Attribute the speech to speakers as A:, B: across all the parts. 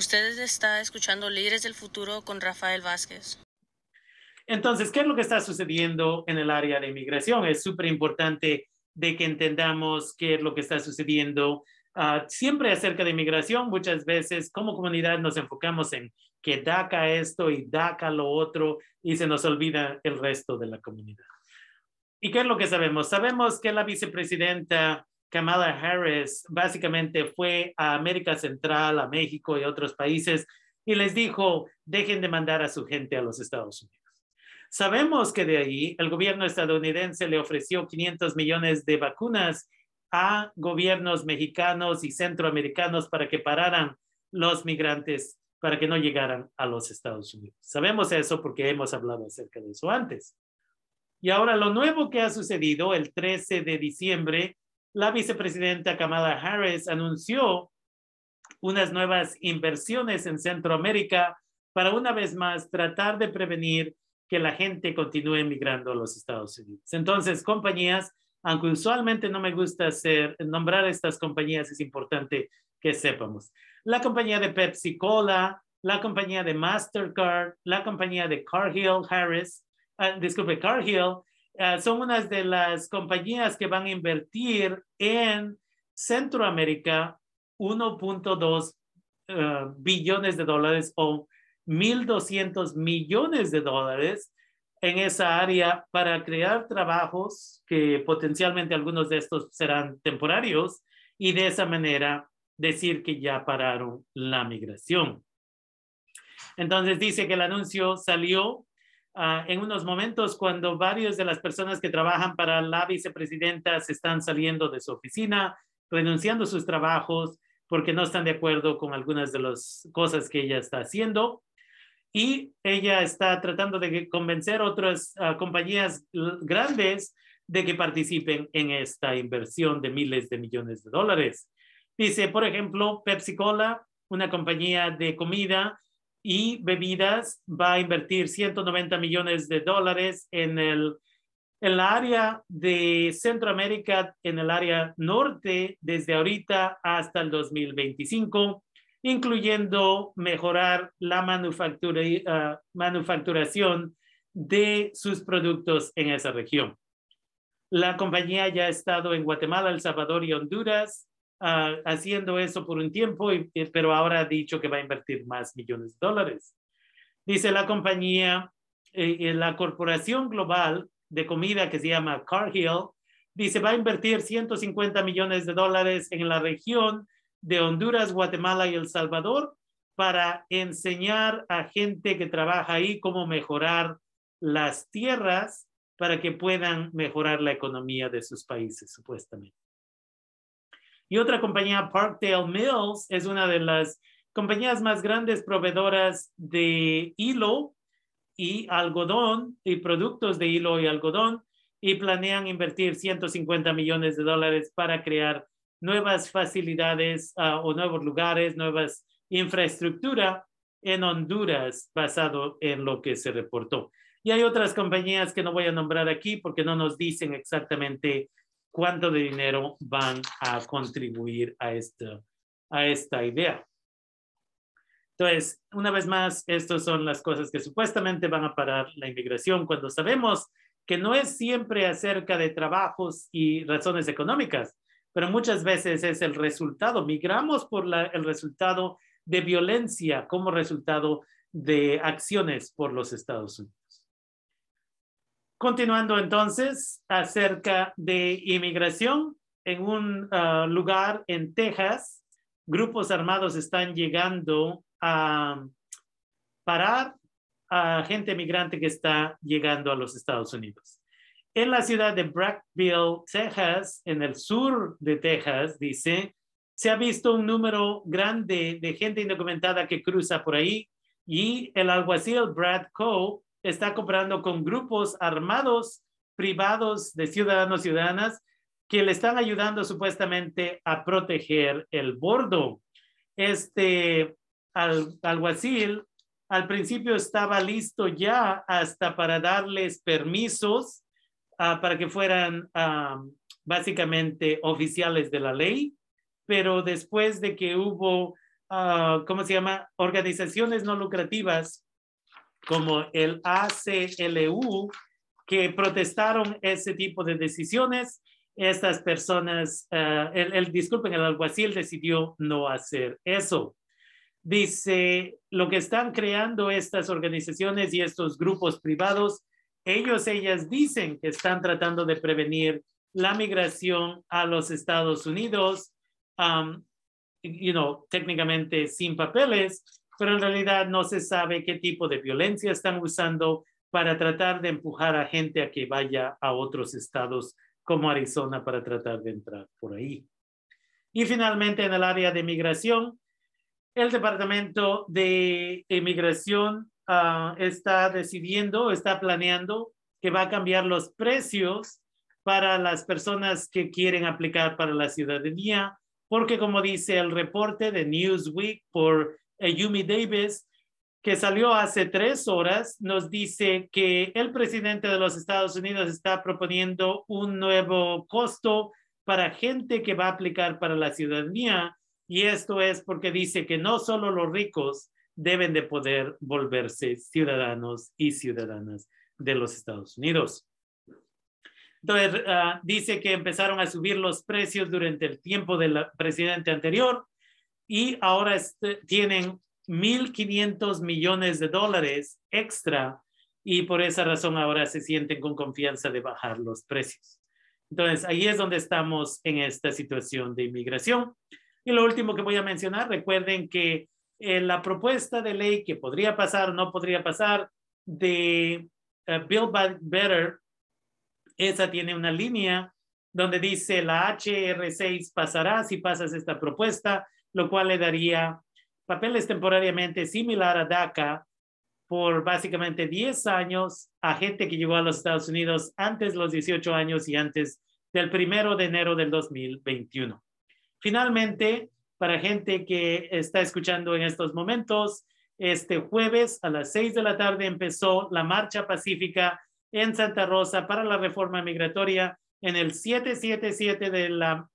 A: Usted está escuchando Líderes del Futuro con Rafael Vázquez.
B: Entonces, ¿qué es lo que está sucediendo en el área de inmigración? Es súper importante de que entendamos qué es lo que está sucediendo uh, siempre acerca de inmigración. Muchas veces como comunidad nos enfocamos en que DACA esto y DACA lo otro y se nos olvida el resto de la comunidad. ¿Y qué es lo que sabemos? Sabemos que la vicepresidenta Kamala Harris básicamente fue a América Central, a México y otros países y les dijo, dejen de mandar a su gente a los Estados Unidos. Sabemos que de ahí el gobierno estadounidense le ofreció 500 millones de vacunas a gobiernos mexicanos y centroamericanos para que pararan los migrantes para que no llegaran a los Estados Unidos. Sabemos eso porque hemos hablado acerca de eso antes. Y ahora lo nuevo que ha sucedido, el 13 de diciembre, la vicepresidenta Kamala Harris anunció unas nuevas inversiones en Centroamérica para una vez más tratar de prevenir que la gente continúe migrando a los Estados Unidos. Entonces, compañías, aunque usualmente no me gusta hacer, nombrar estas compañías, es importante que sepamos. La compañía de Pepsi Cola, la compañía de Mastercard, la compañía de Cargill Harris, uh, disculpe, Cargill, uh, son unas de las compañías que van a invertir en Centroamérica 1.2 uh, billones de dólares o 1.200 millones de dólares en esa área para crear trabajos que potencialmente algunos de estos serán temporarios y de esa manera decir que ya pararon la migración. Entonces dice que el anuncio salió uh, en unos momentos cuando varias de las personas que trabajan para la vicepresidenta se están saliendo de su oficina, renunciando a sus trabajos porque no están de acuerdo con algunas de las cosas que ella está haciendo. Y ella está tratando de convencer otras uh, compañías grandes de que participen en esta inversión de miles de millones de dólares. Dice, por ejemplo, Pepsi Cola, una compañía de comida y bebidas, va a invertir 190 millones de dólares en el en la área de Centroamérica, en el área norte, desde ahorita hasta el 2025, incluyendo mejorar la manufactura, uh, manufacturación de sus productos en esa región. La compañía ya ha estado en Guatemala, El Salvador y Honduras uh, haciendo eso por un tiempo, y, pero ahora ha dicho que va a invertir más millones de dólares. Dice la compañía, eh, la corporación global de comida que se llama Cargill, dice va a invertir 150 millones de dólares en la región de Honduras, Guatemala y El Salvador para enseñar a gente que trabaja ahí cómo mejorar las tierras para que puedan mejorar la economía de sus países, supuestamente. Y otra compañía, Parkdale Mills, es una de las compañías más grandes proveedoras de hilo y algodón y productos de hilo y algodón y planean invertir 150 millones de dólares para crear nuevas facilidades uh, o nuevos lugares, nuevas infraestructura en Honduras basado en lo que se reportó. Y hay otras compañías que no voy a nombrar aquí porque no nos dicen exactamente cuánto de dinero van a contribuir a esta, a esta idea. Entonces, una vez más, estas son las cosas que supuestamente van a parar la inmigración cuando sabemos que no es siempre acerca de trabajos y razones económicas, pero muchas veces es el resultado. Migramos por el resultado de violencia como resultado de acciones por los Estados Unidos. Continuando entonces acerca de inmigración, en un uh, lugar en Texas, grupos armados están llegando a parar a gente migrante que está llegando a los Estados Unidos. En la ciudad de Brackville, Texas, en el sur de Texas, dice, se ha visto un número grande de gente indocumentada que cruza por ahí y el alguacil Brad Coe está comprando con grupos armados privados de ciudadanos y ciudadanas que le están ayudando supuestamente a proteger el bordo. Este al, alguacil al principio estaba listo ya hasta para darles permisos uh, para que fueran uh, básicamente oficiales de la ley, pero después de que hubo ah, ¿cómo se llama? Organizaciones no lucrativas como el ACLU que protestaron ese tipo de decisiones. Estas personas, ah, el, el, disculpen, el alguacil decidió no hacer eso. Dice, lo que están creando estas organizaciones y estos grupos privados, ellos, ellas dicen que están tratando de prevenir la migración a los Estados Unidos, um, you know, técnicamente sin papeles, pero en realidad no se sabe qué tipo de violencia están usando para tratar de empujar a gente a que vaya a otros estados como Arizona para tratar de entrar por ahí. Y finalmente en el área de migración, el Departamento de Inmigración uh, está decidiendo, está planeando que va a cambiar los precios para las personas que quieren aplicar para la ciudadanía, porque como dice el reporte de Newsweek por Yumi Davis, que salió hace tres horas, nos dice que el presidente de los Estados Unidos está proponiendo un nuevo costo para gente que va a aplicar para la ciudadanía y esto es porque dice que no solo los ricos deben de poder volverse ciudadanos y ciudadanas de los Estados Unidos. Entonces, uh, dice que empezaron a subir los precios durante el tiempo del presidente anterior y ahora este, tienen 1.500 millones de dólares extra y por esa razón ahora se sienten con confianza de bajar los precios. Entonces, ahí es donde estamos en esta situación de inmigración. Y lo último que voy a mencionar, recuerden que eh, la propuesta de ley que podría pasar o no podría pasar de uh, Build Back Better, esa tiene una línea donde dice la HR6 pasará si pasas esta propuesta, lo cual le daría papeles temporariamente similar a DACA por básicamente 10 años a gente que llegó a los Estados Unidos antes de los 18 años y antes del primero de enero del 2021. Finalmente, para gente que está escuchando en estos momentos, este jueves a las seis de la tarde empezó la marcha pacífica en Santa Rosa para la reforma migratoria en el 777 de la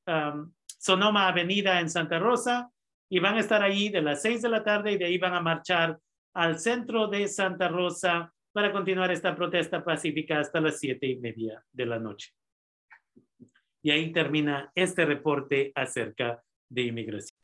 B: Sonoma Avenida en Santa Rosa y van a estar ahí de las seis de la tarde y de ahí van a marchar al centro de Santa Rosa para continuar esta protesta pacífica hasta las siete y media de la noche. Y ahí termina este reporte acerca de inmigración.